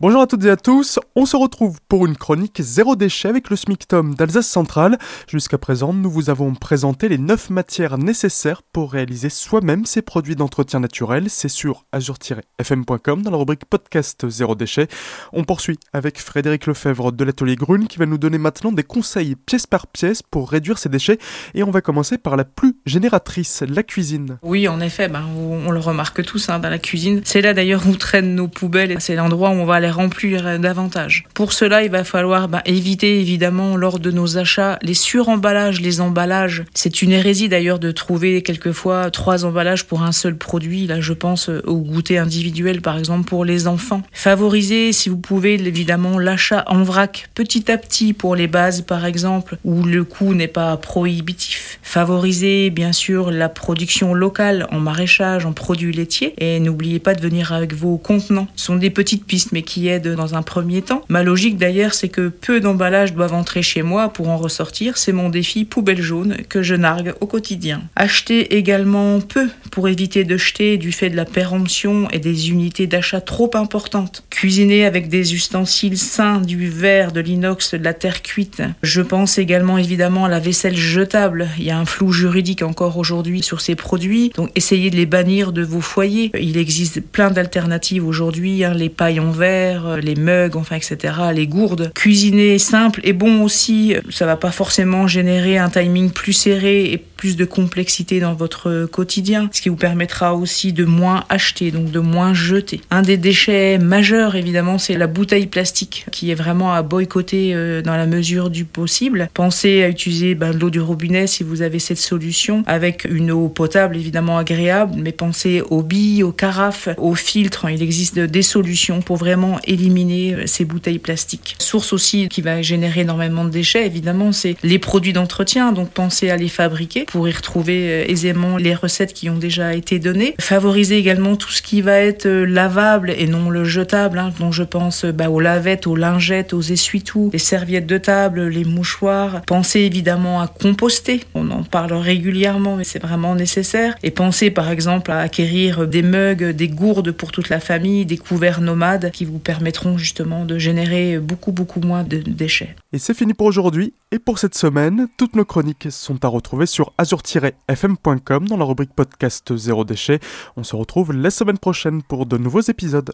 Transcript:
Bonjour à toutes et à tous, on se retrouve pour une chronique zéro déchet avec le SMICTOM d'Alsace Centrale. Jusqu'à présent, nous vous avons présenté les 9 matières nécessaires pour réaliser soi-même ces produits d'entretien naturel. C'est sur azur-fm.com dans la rubrique podcast zéro déchet. On poursuit avec Frédéric Lefebvre de l'atelier Grune qui va nous donner maintenant des conseils pièce par pièce pour réduire ces déchets et on va commencer par la plus génératrice, la cuisine. Oui, en effet, ben, on le remarque tous hein, dans la cuisine. C'est là d'ailleurs où traînent nos poubelles, c'est l'endroit où on va aller remplir davantage. Pour cela, il va falloir bah, éviter évidemment lors de nos achats les suremballages, les emballages. C'est une hérésie d'ailleurs de trouver quelquefois trois emballages pour un seul produit. Là, je pense au goûter individuel par exemple pour les enfants. Favorisez, si vous pouvez, évidemment l'achat en vrac petit à petit pour les bases par exemple où le coût n'est pas prohibitif. Favorisez bien sûr la production locale en maraîchage, en produits laitiers et n'oubliez pas de venir avec vos contenants. Ce sont des petites pistes mais qui aide dans un premier temps. Ma logique d'ailleurs, c'est que peu d'emballages doivent entrer chez moi pour en ressortir. C'est mon défi poubelle jaune que je nargue au quotidien. Acheter également peu pour éviter de jeter du fait de la péremption et des unités d'achat trop importantes. Cuisiner avec des ustensiles sains, du verre, de l'inox, de la terre cuite. Je pense également évidemment à la vaisselle jetable. Un flou juridique encore aujourd'hui sur ces produits, donc essayez de les bannir de vos foyers. Il existe plein d'alternatives aujourd'hui, hein, les pailles en verre, euh, les mugs, enfin, etc., les gourdes. Cuisiner simple et bon aussi, ça va pas forcément générer un timing plus serré et plus de complexité dans votre quotidien, ce qui vous permettra aussi de moins acheter, donc de moins jeter. Un des déchets majeurs, évidemment, c'est la bouteille plastique, qui est vraiment à boycotter euh, dans la mesure du possible. Pensez à utiliser ben, l'eau du robinet si vous avez cette solution, avec une eau potable évidemment agréable, mais pensez aux billes, aux carafes, aux filtres. Il existe des solutions pour vraiment éliminer euh, ces bouteilles plastiques. Source aussi qui va générer énormément de déchets, évidemment, c'est les produits d'entretien, donc pensez à les fabriquer pour y retrouver euh, aisément les recettes qui ont déjà été données. Favoriser également tout ce qui va être euh, lavable et non le jetable, hein, dont je pense bah, aux lavettes, aux lingettes, aux essuie-tout, les serviettes de table, les mouchoirs. Pensez évidemment à composter. On en parle régulièrement, mais c'est vraiment nécessaire. Et pensez par exemple à acquérir des mugs, des gourdes pour toute la famille, des couverts nomades qui vous permettront justement de générer beaucoup beaucoup moins de déchets. Et c'est fini pour aujourd'hui et pour cette semaine. Toutes nos chroniques sont à retrouver sur azur-fm.com dans la rubrique podcast zéro déchet. On se retrouve la semaine prochaine pour de nouveaux épisodes.